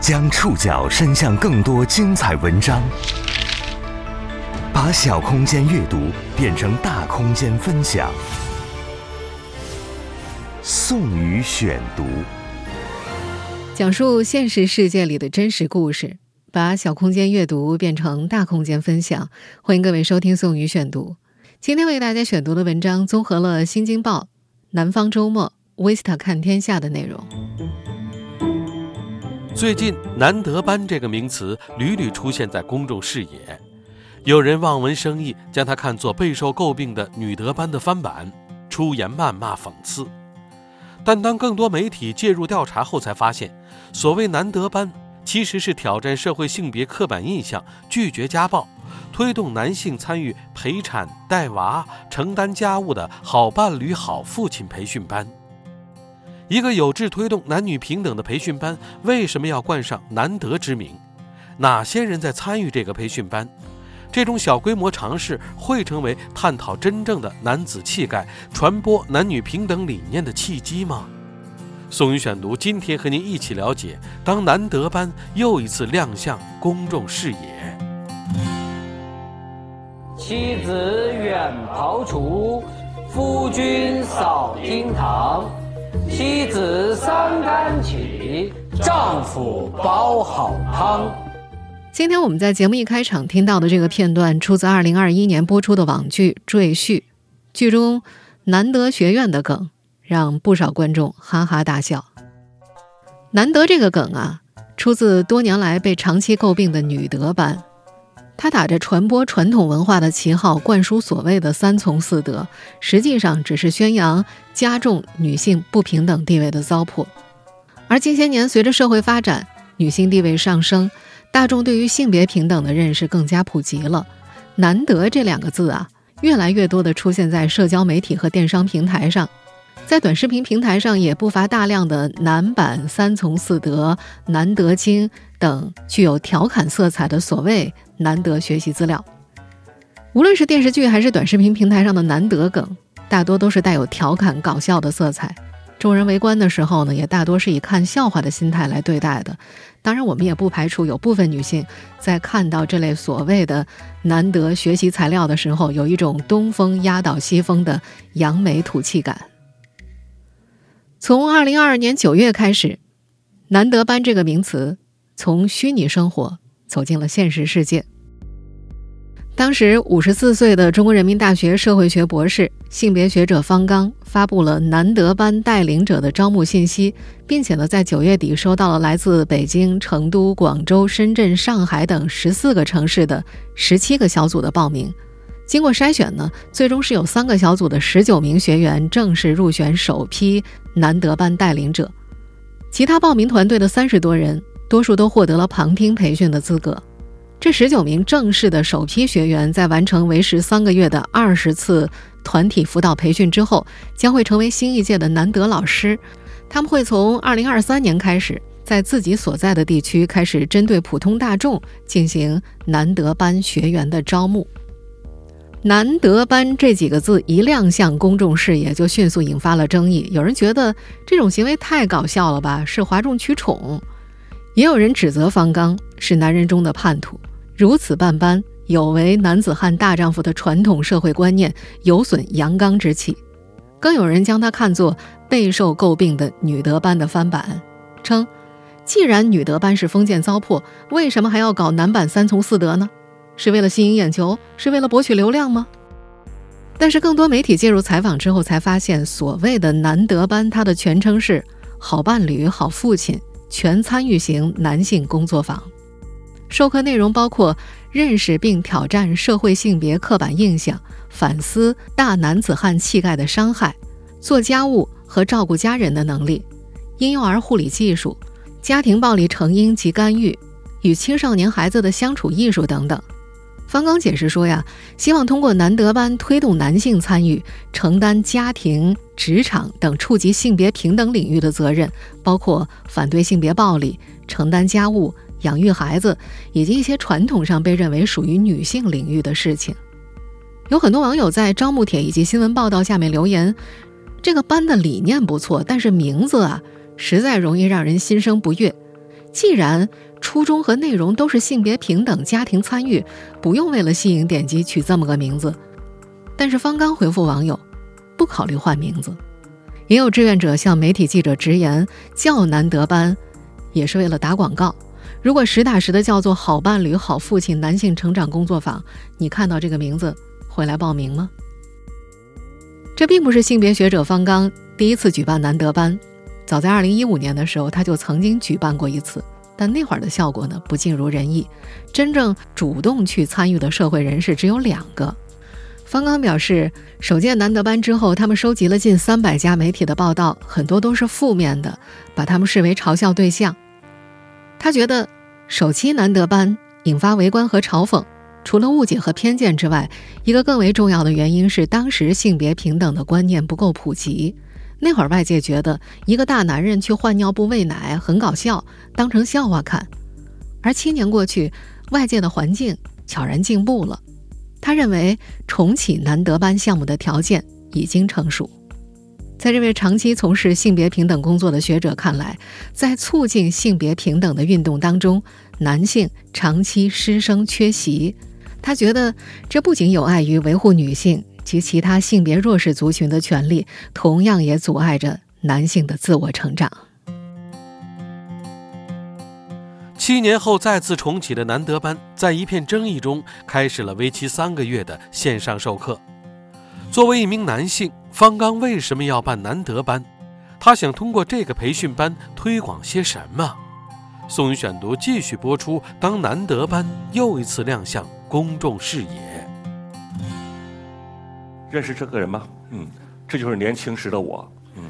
将触角伸向更多精彩文章，把小空间阅读变成大空间分享。宋宇选读，讲述现实世界里的真实故事，把小空间阅读变成大空间分享。欢迎各位收听宋宇选读。今天为大家选读的文章综合了《新京报》《南方周末》《Vista 看天下》的内容。最近“难得班”这个名词屡屡出现在公众视野，有人望文生义，将它看作备受诟病的女德班的翻版，出言谩骂讽刺。但当更多媒体介入调查后，才发现，所谓“难得班”其实是挑战社会性别刻板印象、拒绝家暴、推动男性参与陪产、带娃、承担家务的好伴侣、好父亲培训班。一个有志推动男女平等的培训班，为什么要冠上“难得”之名？哪些人在参与这个培训班？这种小规模尝试会成为探讨真正的男子气概、传播男女平等理念的契机吗？宋宇选读今天和您一起了解，当难得班又一次亮相公众视野。妻子远庖厨，夫君扫厅堂。妻子三竿起，丈夫煲好汤。今天我们在节目一开场听到的这个片段，出自二零二一年播出的网剧《赘婿》，剧中难得学院的梗让不少观众哈哈大笑。难得这个梗啊，出自多年来被长期诟病的女德班。他打着传播传统文化的旗号，灌输所谓的“三从四德”，实际上只是宣扬加重女性不平等地位的糟粕。而近些年，随着社会发展，女性地位上升，大众对于性别平等的认识更加普及了。“难得”这两个字啊，越来越多地出现在社交媒体和电商平台上。在短视频平台上，也不乏大量的男版“三从四德”“难得经”等具有调侃色彩的所谓难得学习资料。无论是电视剧还是短视频平台上的难得梗，大多都是带有调侃搞笑的色彩。众人围观的时候呢，也大多是以看笑话的心态来对待的。当然，我们也不排除有部分女性在看到这类所谓的难得学习材料的时候，有一种东风压倒西风的扬眉吐气感。从二零二二年九月开始，“难得班”这个名词从虚拟生活走进了现实世界。当时五十四岁的中国人民大学社会学博士、性别学者方刚发布了“难得班带领者”的招募信息，并且呢，在九月底收到了来自北京、成都、广州、深圳、上海等十四个城市的十七个小组的报名。经过筛选呢，最终是有三个小组的十九名学员正式入选首批难得班带领者，其他报名团队的三十多人，多数都获得了旁听培训的资格。这十九名正式的首批学员在完成为时三个月的二十次团体辅导培训之后，将会成为新一届的难得老师。他们会从二零二三年开始，在自己所在的地区开始针对普通大众进行难得班学员的招募。难得班这几个字一亮相公众视野，就迅速引发了争议。有人觉得这种行为太搞笑了吧，是哗众取宠；也有人指责方刚是男人中的叛徒，如此办班有违男子汉大丈夫的传统社会观念，有损阳刚之气。更有人将他看作备受诟病的女德班的翻版，称既然女德班是封建糟粕，为什么还要搞男版三从四德呢？是为了吸引眼球，是为了博取流量吗？但是更多媒体介入采访之后，才发现所谓的男德班，它的全称是好伴侣、好父亲全参与型男性工作坊。授课内容包括认识并挑战社会性别刻板印象，反思大男子汉气概的伤害，做家务和照顾家人的能力，婴幼儿护理技术，家庭暴力成因及干预，与青少年孩子的相处艺术等等。方刚解释说呀，希望通过男德班推动男性参与承担家庭、职场等触及性别平等领域的责任，包括反对性别暴力、承担家务、养育孩子，以及一些传统上被认为属于女性领域的事情。有很多网友在招募帖以及新闻报道下面留言：“这个班的理念不错，但是名字啊，实在容易让人心生不悦。”既然初衷和内容都是性别平等、家庭参与，不用为了吸引点击取这么个名字。但是方刚回复网友，不考虑换名字。也有志愿者向媒体记者直言，叫难得班，也是为了打广告。如果实打实的叫做“好伴侣、好父亲”男性成长工作坊，你看到这个名字会来报名吗？这并不是性别学者方刚第一次举办难得班，早在2015年的时候，他就曾经举办过一次，但那会儿的效果呢不尽如人意。真正主动去参与的社会人士只有两个。方刚表示，首届难得班之后，他们收集了近三百家媒体的报道，很多都是负面的，把他们视为嘲笑对象。他觉得，首期难得班引发围观和嘲讽，除了误解和偏见之外，一个更为重要的原因是当时性别平等的观念不够普及。那会儿外界觉得一个大男人去换尿布喂奶很搞笑，当成笑话看。而七年过去，外界的环境悄然进步了。他认为重启难得班项目的条件已经成熟。在这位长期从事性别平等工作的学者看来，在促进性别平等的运动当中，男性长期失声缺席。他觉得这不仅有碍于维护女性及其他性别弱势族群的权利，同样也阻碍着男性的自我成长。七年后再次重启的难得班，在一片争议中开始了为期三个月的线上授课。作为一名男性，方刚为什么要办难得班？他想通过这个培训班推广些什么？宋宇选读继续播出。当难得班又一次亮相公众视野，认识这个人吗？嗯，这就是年轻时的我。嗯，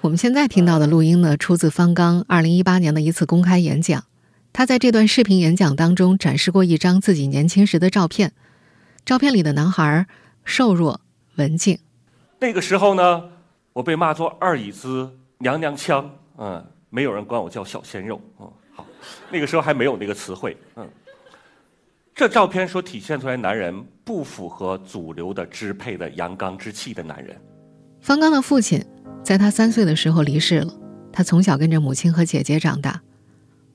我们现在听到的录音呢，出自方刚二零一八年的一次公开演讲。他在这段视频演讲当中展示过一张自己年轻时的照片，照片里的男孩瘦弱。文静，那个时候呢，我被骂作二椅子娘娘腔，嗯，没有人管我叫小鲜肉，嗯，好，那个时候还没有那个词汇，嗯。这照片所体现出来，男人不符合主流的支配的阳刚之气的男人。方刚的父亲在他三岁的时候离世了，他从小跟着母亲和姐姐长大。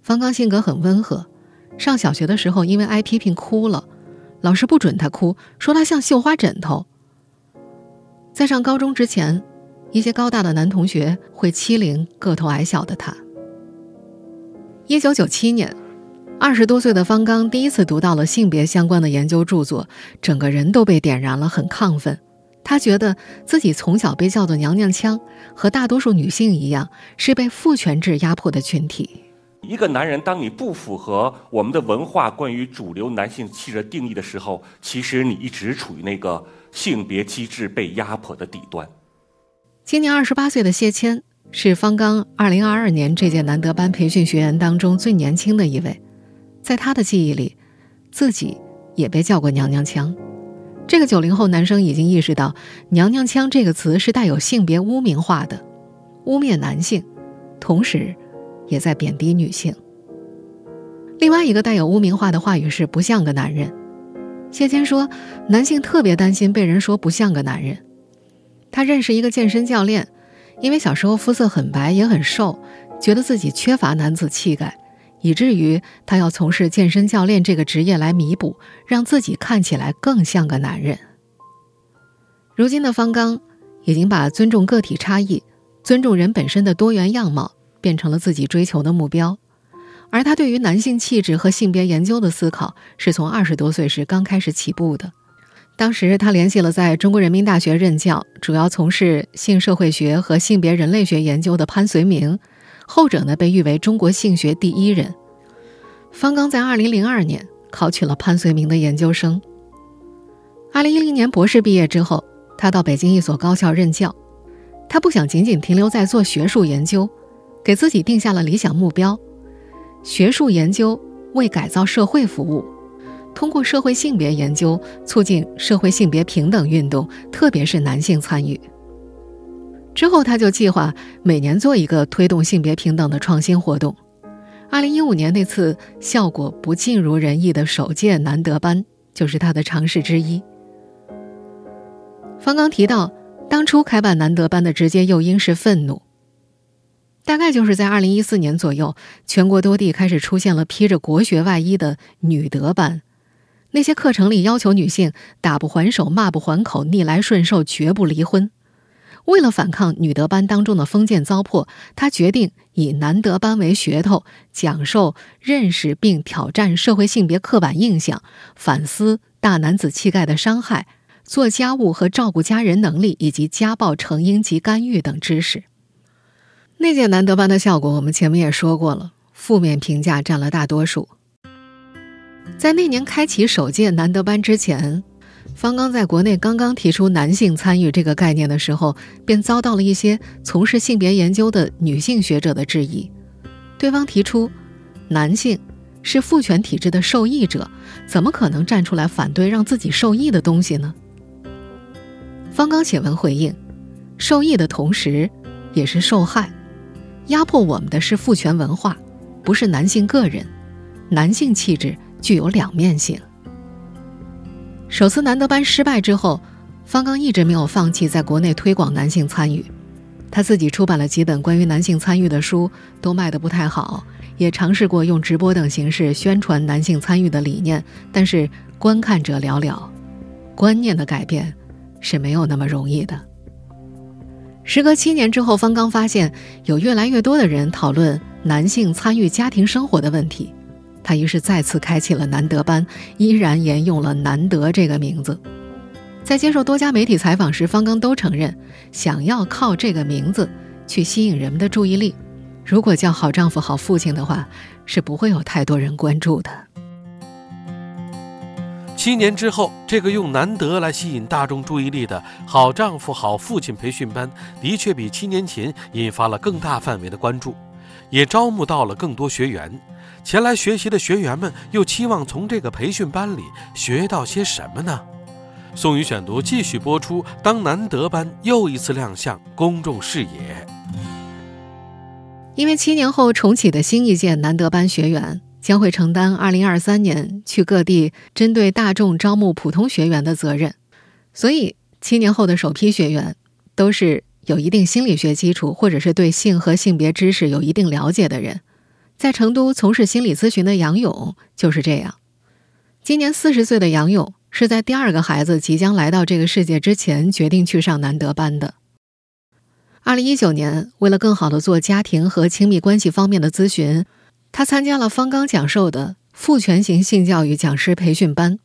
方刚性格很温和，上小学的时候因为挨批评哭了，老师不准他哭，说他像绣花枕头。在上高中之前，一些高大的男同学会欺凌个头矮小的他。一九九七年，二十多岁的方刚第一次读到了性别相关的研究著作，整个人都被点燃了，很亢奋。他觉得自己从小被叫做“娘娘腔”，和大多数女性一样，是被父权制压迫的群体。一个男人，当你不符合我们的文化关于主流男性气质定义的时候，其实你一直处于那个。性别机制被压迫的底端。今年二十八岁的谢谦是方刚二零二二年这届南德班培训学员当中最年轻的一位，在他的记忆里，自己也被叫过“娘娘腔”。这个九零后男生已经意识到“娘娘腔”这个词是带有性别污名化的，污蔑男性，同时也在贬低女性。另外一个带有污名化的话语是“不像个男人”。谢谦说：“男性特别担心被人说不像个男人。他认识一个健身教练，因为小时候肤色很白也很瘦，觉得自己缺乏男子气概，以至于他要从事健身教练这个职业来弥补，让自己看起来更像个男人。如今的方刚已经把尊重个体差异、尊重人本身的多元样貌变成了自己追求的目标。”而他对于男性气质和性别研究的思考，是从二十多岁时刚开始起步的。当时他联系了在中国人民大学任教、主要从事性社会学和性别人类学研究的潘绥铭，后者呢被誉为中国性学第一人。方刚在二零零二年考取了潘绥铭的研究生。二零一零年博士毕业之后，他到北京一所高校任教。他不想仅仅停留在做学术研究，给自己定下了理想目标。学术研究为改造社会服务，通过社会性别研究促进社会性别平等运动，特别是男性参与。之后，他就计划每年做一个推动性别平等的创新活动。二零一五年那次效果不尽如人意的首届难得班，就是他的尝试之一。方刚提到，当初开办难得班的直接诱因是愤怒。大概就是在二零一四年左右，全国多地开始出现了披着国学外衣的女德班。那些课程里要求女性打不还手、骂不还口、逆来顺受，绝不离婚。为了反抗女德班当中的封建糟粕，他决定以男德班为噱头，讲授认识并挑战社会性别刻板印象，反思大男子气概的伤害，做家务和照顾家人能力以及家暴成因及干预等知识。那届男德班的效果，我们前面也说过了，负面评价占了大多数。在那年开启首届男德班之前，方刚在国内刚刚提出男性参与这个概念的时候，便遭到了一些从事性别研究的女性学者的质疑。对方提出，男性是父权体制的受益者，怎么可能站出来反对让自己受益的东西呢？方刚写文回应：受益的同时，也是受害。压迫我们的是父权文化，不是男性个人。男性气质具有两面性。首次男德班失败之后，方刚一直没有放弃在国内推广男性参与。他自己出版了几本关于男性参与的书，都卖得不太好。也尝试过用直播等形式宣传男性参与的理念，但是观看者寥寥。观念的改变是没有那么容易的。时隔七年之后，方刚发现有越来越多的人讨论男性参与家庭生活的问题，他于是再次开启了男德班，依然沿用了“难得”这个名字。在接受多家媒体采访时，方刚都承认，想要靠这个名字去吸引人们的注意力。如果叫“好丈夫、好父亲”的话，是不会有太多人关注的。七年之后，这个用难得来吸引大众注意力的好丈夫、好父亲培训班，的确比七年前引发了更大范围的关注，也招募到了更多学员。前来学习的学员们又期望从这个培训班里学到些什么呢？宋宇选读继续播出。当难得班又一次亮相公众视野，因为七年后重启的新一届难得班学员。将会承担2023年去各地针对大众招募普通学员的责任，所以七年后的首批学员都是有一定心理学基础，或者是对性和性别知识有一定了解的人。在成都从事心理咨询的杨勇就是这样。今年四十岁的杨勇是在第二个孩子即将来到这个世界之前决定去上难得班的。2019年，为了更好的做家庭和亲密关系方面的咨询。他参加了方刚讲授的父权型性教育讲师培训班。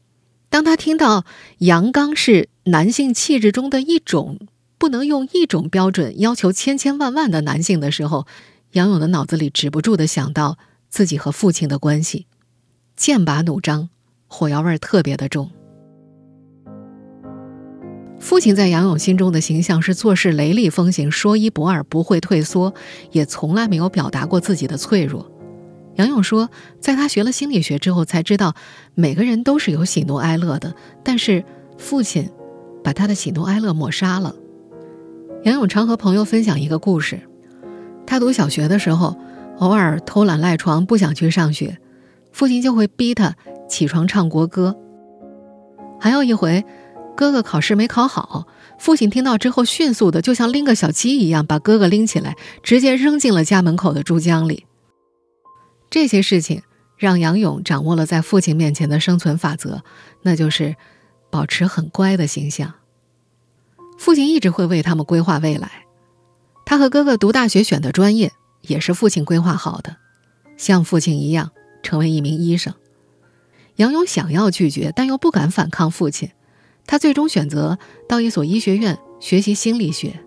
当他听到阳刚是男性气质中的一种，不能用一种标准要求千千万万的男性的时候，杨勇的脑子里止不住的想到自己和父亲的关系，剑拔弩张，火药味特别的重。父亲在杨勇心中的形象是做事雷厉风行、说一不二、不会退缩，也从来没有表达过自己的脆弱。杨勇说，在他学了心理学之后，才知道每个人都是有喜怒哀乐的，但是父亲把他的喜怒哀乐抹杀了。杨勇常和朋友分享一个故事：他读小学的时候，偶尔偷懒赖床，不想去上学，父亲就会逼他起床唱国歌。还有一回，哥哥考试没考好，父亲听到之后，迅速的就像拎个小鸡一样，把哥哥拎起来，直接扔进了家门口的珠江里。这些事情让杨勇掌握了在父亲面前的生存法则，那就是保持很乖的形象。父亲一直会为他们规划未来。他和哥哥读大学选的专业也是父亲规划好的，像父亲一样成为一名医生。杨勇想要拒绝，但又不敢反抗父亲，他最终选择到一所医学院学习心理学。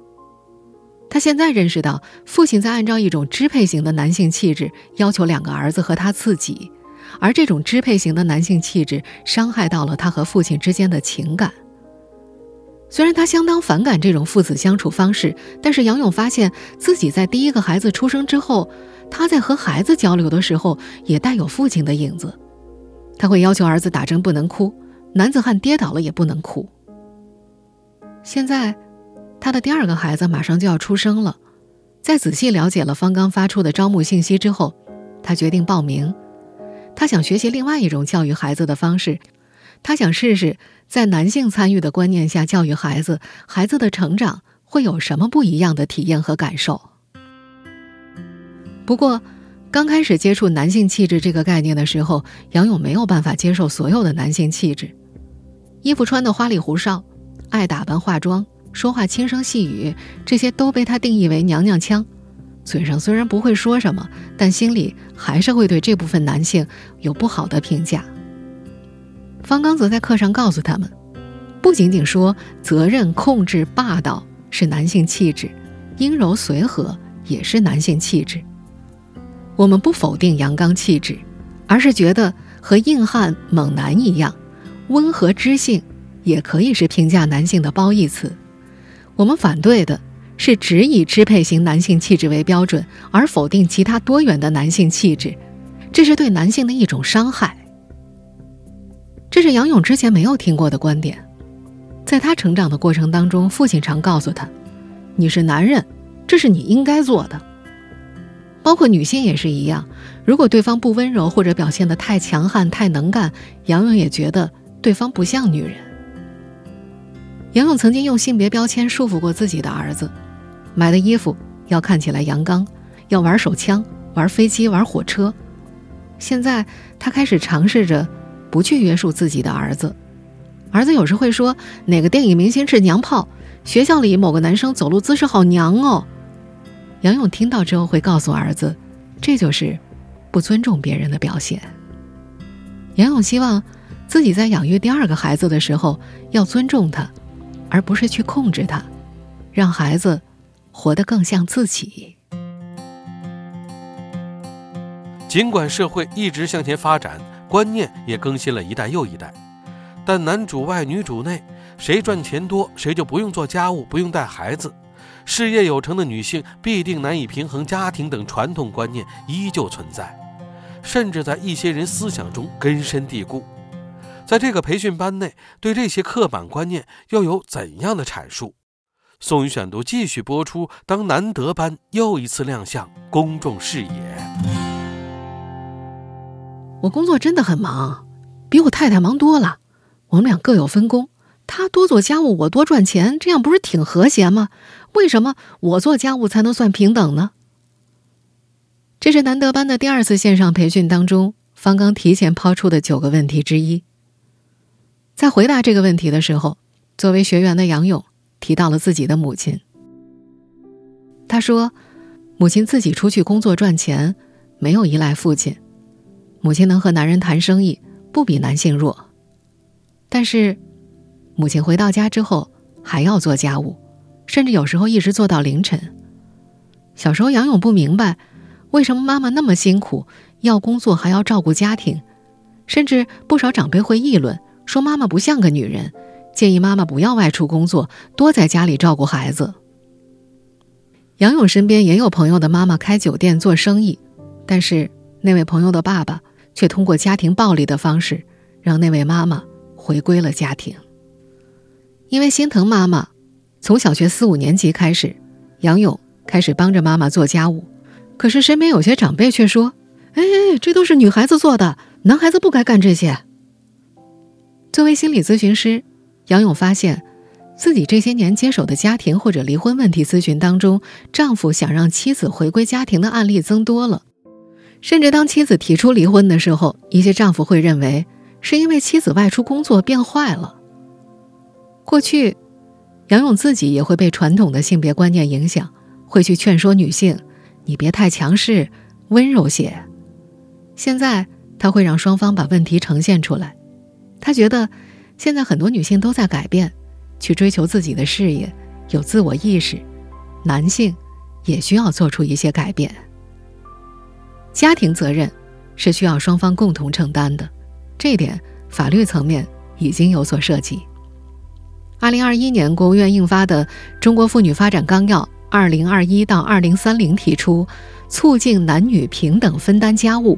他现在认识到，父亲在按照一种支配型的男性气质要求两个儿子和他自己，而这种支配型的男性气质伤害到了他和父亲之间的情感。虽然他相当反感这种父子相处方式，但是杨勇发现自己在第一个孩子出生之后，他在和孩子交流的时候也带有父亲的影子。他会要求儿子打针不能哭，男子汉跌倒了也不能哭。现在。他的第二个孩子马上就要出生了，在仔细了解了方刚发出的招募信息之后，他决定报名。他想学习另外一种教育孩子的方式，他想试试在男性参与的观念下教育孩子，孩子的成长会有什么不一样的体验和感受。不过，刚开始接触男性气质这个概念的时候，杨勇没有办法接受所有的男性气质，衣服穿的花里胡哨，爱打扮化妆，说话轻声细语，这些都被他定义为娘娘腔。嘴上虽然不会说什么，但心里还是会对这部分男性有不好的评价。方刚则在课上告诉他们，不仅仅说责任、控制、霸道是男性气质，阴柔随和也是男性气质。我们不否定阳刚气质，而是觉得和硬汉、猛男一样，温和知性也可以是评价男性的褒义词。我们反对的。是只以支配型男性气质为标准，而否定其他多元的男性气质，这是对男性的一种伤害。这是杨勇之前没有听过的观点。在他成长的过程当中，父亲常告诉他：“你是男人，这是你应该做的。”包括女性也是一样，如果对方不温柔或者表现得太强悍、太能干，杨勇也觉得对方不像女人。杨勇曾经用性别标签束缚过自己的儿子。买的衣服要看起来阳刚，要玩手枪、玩飞机、玩火车。现在他开始尝试着不去约束自己的儿子。儿子有时会说哪个电影明星是娘炮，学校里某个男生走路姿势好娘哦。杨勇听到之后会告诉儿子，这就是不尊重别人的表现。杨勇希望自己在养育第二个孩子的时候要尊重他，而不是去控制他，让孩子。活得更像自己。尽管社会一直向前发展，观念也更新了一代又一代，但男主外女主内，谁赚钱多谁就不用做家务，不用带孩子，事业有成的女性必定难以平衡家庭等传统观念依旧存在，甚至在一些人思想中根深蒂固。在这个培训班内，对这些刻板观念又有怎样的阐述？宋宇选读继续播出。当难得班又一次亮相公众视野，我工作真的很忙，比我太太忙多了。我们俩各有分工，她多做家务，我多赚钱，这样不是挺和谐吗？为什么我做家务才能算平等呢？这是难得班的第二次线上培训当中，方刚提前抛出的九个问题之一。在回答这个问题的时候，作为学员的杨勇。提到了自己的母亲。他说：“母亲自己出去工作赚钱，没有依赖父亲。母亲能和男人谈生意，不比男性弱。但是，母亲回到家之后还要做家务，甚至有时候一直做到凌晨。小时候，杨勇不明白为什么妈妈那么辛苦，要工作还要照顾家庭，甚至不少长辈会议论说妈妈不像个女人。”建议妈妈不要外出工作，多在家里照顾孩子。杨勇身边也有朋友的妈妈开酒店做生意，但是那位朋友的爸爸却通过家庭暴力的方式让那位妈妈回归了家庭。因为心疼妈妈，从小学四五年级开始，杨勇开始帮着妈妈做家务。可是身边有些长辈却说：“哎，这都是女孩子做的，男孩子不该干这些。”作为心理咨询师。杨勇发现，自己这些年接手的家庭或者离婚问题咨询当中，丈夫想让妻子回归家庭的案例增多了。甚至当妻子提出离婚的时候，一些丈夫会认为是因为妻子外出工作变坏了。过去，杨勇自己也会被传统的性别观念影响，会去劝说女性：“你别太强势，温柔些。”现在，他会让双方把问题呈现出来。他觉得。现在很多女性都在改变，去追求自己的事业，有自我意识。男性也需要做出一些改变。家庭责任是需要双方共同承担的，这一点法律层面已经有所涉及。二零二一年，国务院印发的《中国妇女发展纲要（二零二一到二零三零）》提出，促进男女平等分担家务。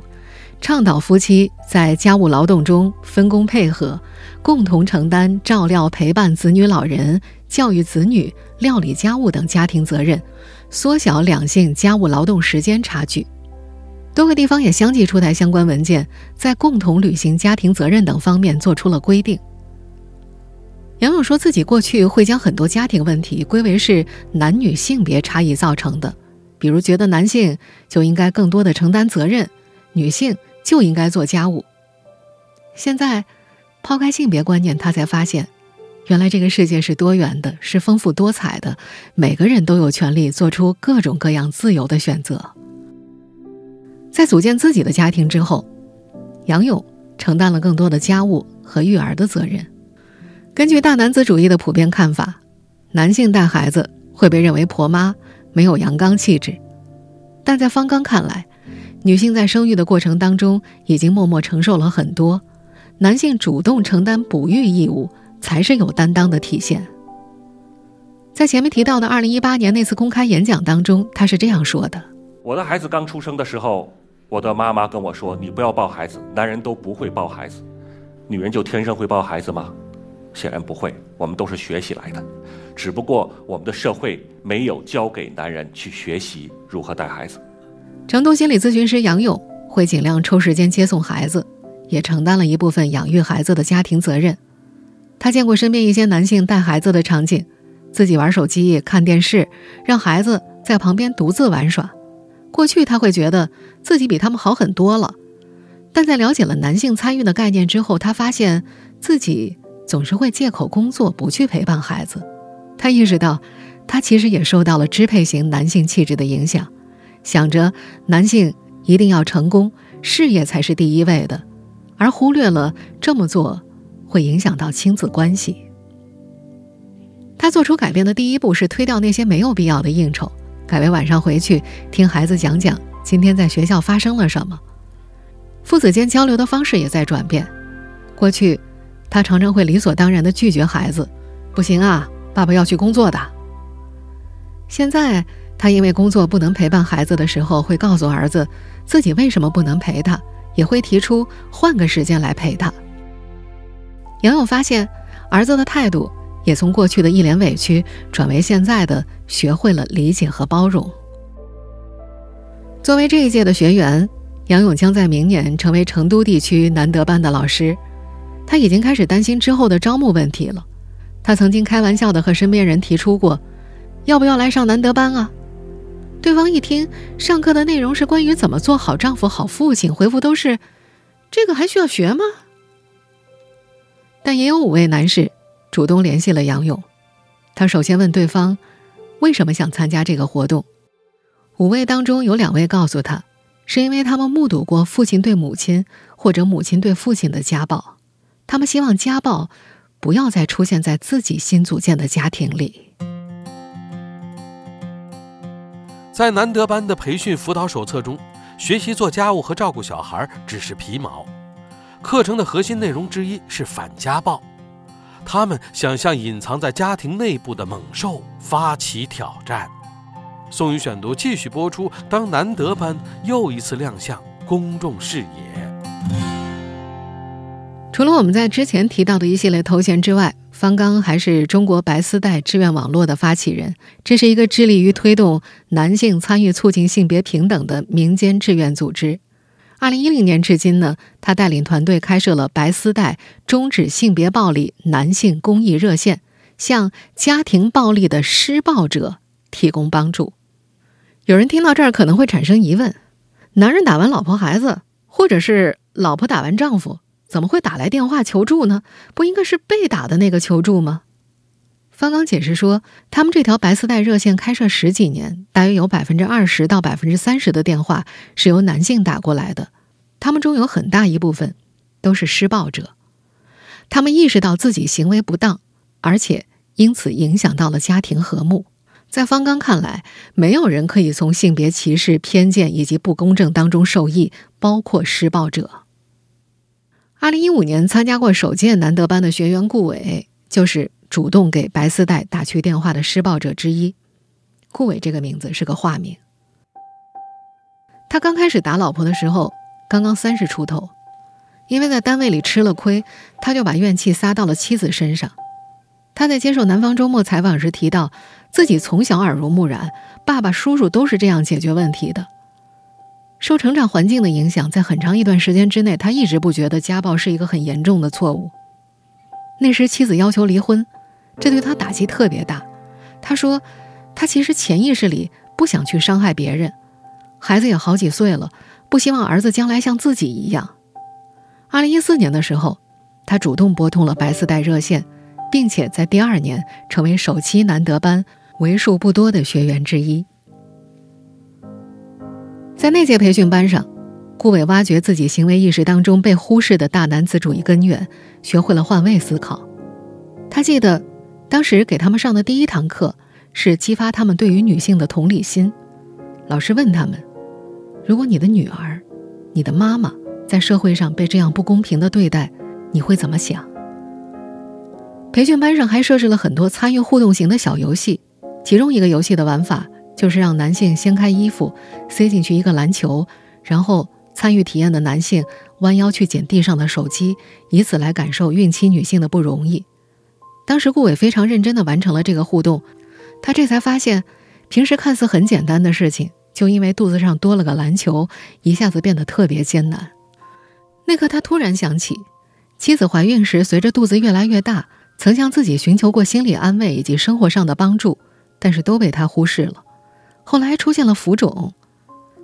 倡导夫妻在家务劳动中分工配合，共同承担照料、陪伴子女、老人、教育子女、料理家务等家庭责任，缩小两性家务劳动时间差距。多个地方也相继出台相关文件，在共同履行家庭责任等方面做出了规定。杨勇说自己过去会将很多家庭问题归为是男女性别差异造成的，比如觉得男性就应该更多的承担责任，女性就应该做家务。现在，抛开性别观念，他才发现，原来这个世界是多元的，是丰富多彩的，每个人都有权利做出各种各样自由的选择。在组建自己的家庭之后，杨勇承担了更多的家务和育儿的责任。根据大男子主义的普遍看法，男性带孩子会被认为婆妈，没有阳刚气质。但在方刚看来，女性在生育的过程当中已经默默承受了很多。男性主动承担哺育义务，才是有担当的体现。在前面提到的二零一八年那次公开演讲当中，他是这样说的：“我的孩子刚出生的时候，我的妈妈跟我说：‘你不要抱孩子，男人都不会抱孩子，女人就天生会抱孩子吗？’显然不会，我们都是学习来的，只不过我们的社会没有教给男人去学习如何带孩子。”成都心理咨询师杨勇会尽量抽时间接送孩子。也承担了一部分养育孩子的家庭责任。他见过身边一些男性带孩子的场景，自己玩手机、看电视，让孩子在旁边独自玩耍。过去他会觉得自己比他们好很多了，但在了解了男性参与的概念之后，他发现自己总是会借口工作不去陪伴孩子。他意识到，他其实也受到了支配型男性气质的影响，想着男性一定要成功，事业才是第一位的。而忽略了这么做会影响到亲子关系。他做出改变的第一步是推掉那些没有必要的应酬，改为晚上回去听孩子讲讲今天在学校发生了什么。父子间交流的方式也在转变。过去，他常常会理所当然的拒绝孩子：“不行啊，爸爸要去工作的。”现在，他因为工作不能陪伴孩子的时候，会告诉儿子自己为什么不能陪他。也会提出换个时间来陪他。杨勇发现，儿子的态度也从过去的一脸委屈，转为现在的学会了理解和包容。作为这一届的学员，杨勇将在明年成为成都地区难德班的老师。他已经开始担心之后的招募问题了。他曾经开玩笑的和身边人提出过，要不要来上难德班啊？对方一听上课的内容是关于怎么做好丈夫、好父亲，回复都是：“这个还需要学吗？”但也有五位男士主动联系了杨勇。他首先问对方为什么想参加这个活动。五位当中有两位告诉他，是因为他们目睹过父亲对母亲或者母亲对父亲的家暴，他们希望家暴不要再出现在自己新组建的家庭里。在南德班的培训辅导手册中，学习做家务和照顾小孩只是皮毛。课程的核心内容之一是反家暴，他们想向隐藏在家庭内部的猛兽发起挑战。宋宇选读继续播出。当难得班又一次亮相公众视野，除了我们在之前提到的一系列头衔之外。方刚还是中国白丝带志愿网络的发起人，这是一个致力于推动男性参与、促进性别平等的民间志愿组织。二零一零年至今呢，他带领团队开设了白丝带终止性别暴力男性公益热线，向家庭暴力的施暴者提供帮助。有人听到这儿可能会产生疑问：男人打完老婆孩子，或者是老婆打完丈夫？怎么会打来电话求助呢？不应该是被打的那个求助吗？方刚解释说，他们这条白丝带热线开设十几年，大约有百分之二十到百分之三十的电话是由男性打过来的，他们中有很大一部分都是施暴者，他们意识到自己行为不当，而且因此影响到了家庭和睦。在方刚看来，没有人可以从性别歧视、偏见以及不公正当中受益，包括施暴者。二零一五年参加过首届难得班的学员顾伟，就是主动给白丝带打去电话的施暴者之一。顾伟这个名字是个化名。他刚开始打老婆的时候，刚刚三十出头，因为在单位里吃了亏，他就把怨气撒到了妻子身上。他在接受《南方周末》采访时提到，自己从小耳濡目染，爸爸、叔叔都是这样解决问题的。受成长环境的影响，在很长一段时间之内，他一直不觉得家暴是一个很严重的错误。那时妻子要求离婚，这对他打击特别大。他说，他其实潜意识里不想去伤害别人，孩子也好几岁了，不希望儿子将来像自己一样。二零一四年的时候，他主动拨通了白丝带热线，并且在第二年成为首期难得班为数不多的学员之一。在那届培训班上，顾伟挖掘自己行为意识当中被忽视的大男子主义根源，学会了换位思考。他记得，当时给他们上的第一堂课是激发他们对于女性的同理心。老师问他们：“如果你的女儿、你的妈妈在社会上被这样不公平的对待，你会怎么想？”培训班上还设置了很多参与互动型的小游戏，其中一个游戏的玩法。就是让男性掀开衣服，塞进去一个篮球，然后参与体验的男性弯腰去捡地上的手机，以此来感受孕期女性的不容易。当时顾伟非常认真地完成了这个互动，他这才发现，平时看似很简单的事情，就因为肚子上多了个篮球，一下子变得特别艰难。那刻他突然想起，妻子怀孕时随着肚子越来越大，曾向自己寻求过心理安慰以及生活上的帮助，但是都被他忽视了。后来出现了浮肿，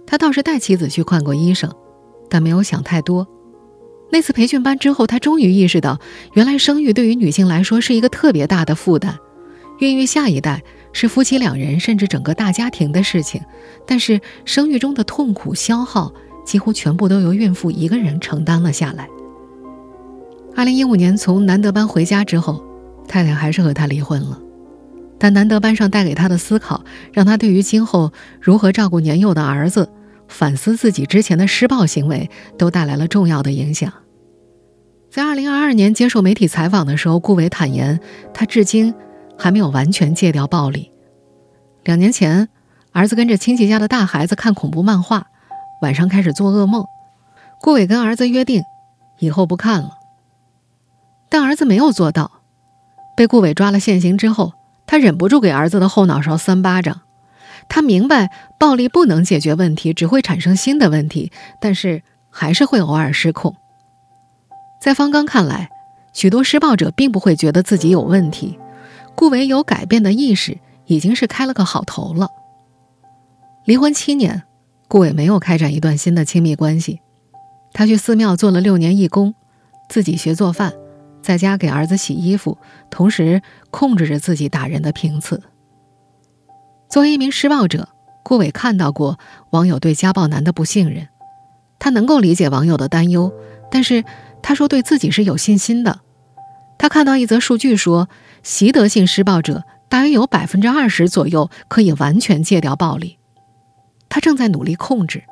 他倒是带妻子去看过医生，但没有想太多。那次培训班之后，他终于意识到，原来生育对于女性来说是一个特别大的负担。孕育下一代是夫妻两人甚至整个大家庭的事情，但是生育中的痛苦消耗几乎全部都由孕妇一个人承担了下来。二零一五年从南德班回家之后，太太还是和他离婚了。但难得班上带给他的思考，让他对于今后如何照顾年幼的儿子、反思自己之前的施暴行为，都带来了重要的影响。在二零二二年接受媒体采访的时候，顾伟坦言，他至今还没有完全戒掉暴力。两年前，儿子跟着亲戚家的大孩子看恐怖漫画，晚上开始做噩梦。顾伟跟儿子约定，以后不看了。但儿子没有做到，被顾伟抓了现行之后。他忍不住给儿子的后脑勺三巴掌。他明白暴力不能解决问题，只会产生新的问题，但是还是会偶尔失控。在方刚看来，许多施暴者并不会觉得自己有问题，顾伟有改变的意识，已经是开了个好头了。离婚七年，顾伟没有开展一段新的亲密关系。他去寺庙做了六年义工，自己学做饭。在家给儿子洗衣服，同时控制着自己打人的频次。作为一名施暴者，顾伟看到过网友对家暴男的不信任，他能够理解网友的担忧，但是他说对自己是有信心的。他看到一则数据说，习得性施暴者大约有百分之二十左右可以完全戒掉暴力，他正在努力控制，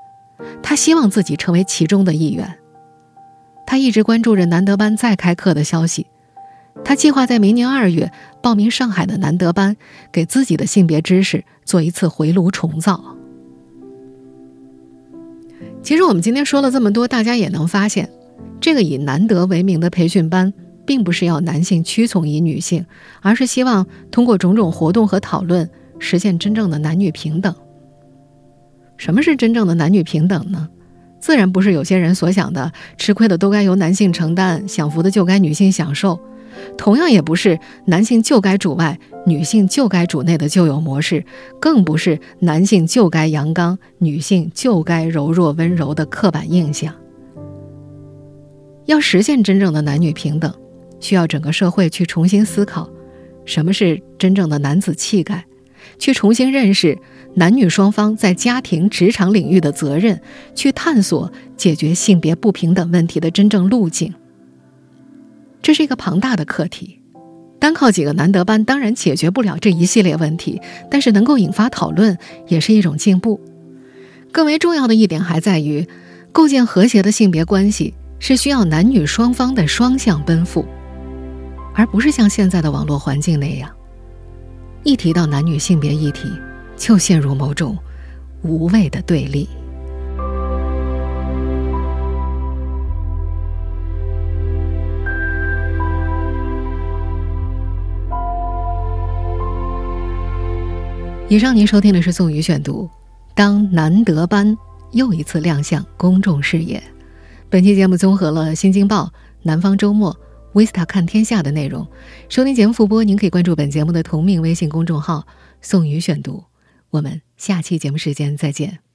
他希望自己成为其中的一员。他一直关注着难德班再开课的消息，他计划在明年二月报名上海的难得班，给自己的性别知识做一次回炉重造。其实我们今天说了这么多，大家也能发现，这个以难得为名的培训班，并不是要男性屈从于女性，而是希望通过种种活动和讨论，实现真正的男女平等。什么是真正的男女平等呢？自然不是有些人所想的，吃亏的都该由男性承担，享福的就该女性享受。同样也不是男性就该主外，女性就该主内的旧有模式，更不是男性就该阳刚，女性就该柔弱温柔的刻板印象。要实现真正的男女平等，需要整个社会去重新思考，什么是真正的男子气概，去重新认识。男女双方在家庭、职场领域的责任，去探索解决性别不平等问题的真正路径。这是一个庞大的课题，单靠几个难得班当然解决不了这一系列问题，但是能够引发讨论也是一种进步。更为重要的一点还在于，构建和谐的性别关系是需要男女双方的双向奔赴，而不是像现在的网络环境那样，一提到男女性别议题。就陷入某种无谓的对立。以上您收听的是宋宇选读，当难得班又一次亮相公众视野。本期节目综合了《新京报》《南方周末》《Vista 看天下》的内容。收听节目复播，您可以关注本节目的同名微信公众号“宋宇选读”。我们下期节目时间再见。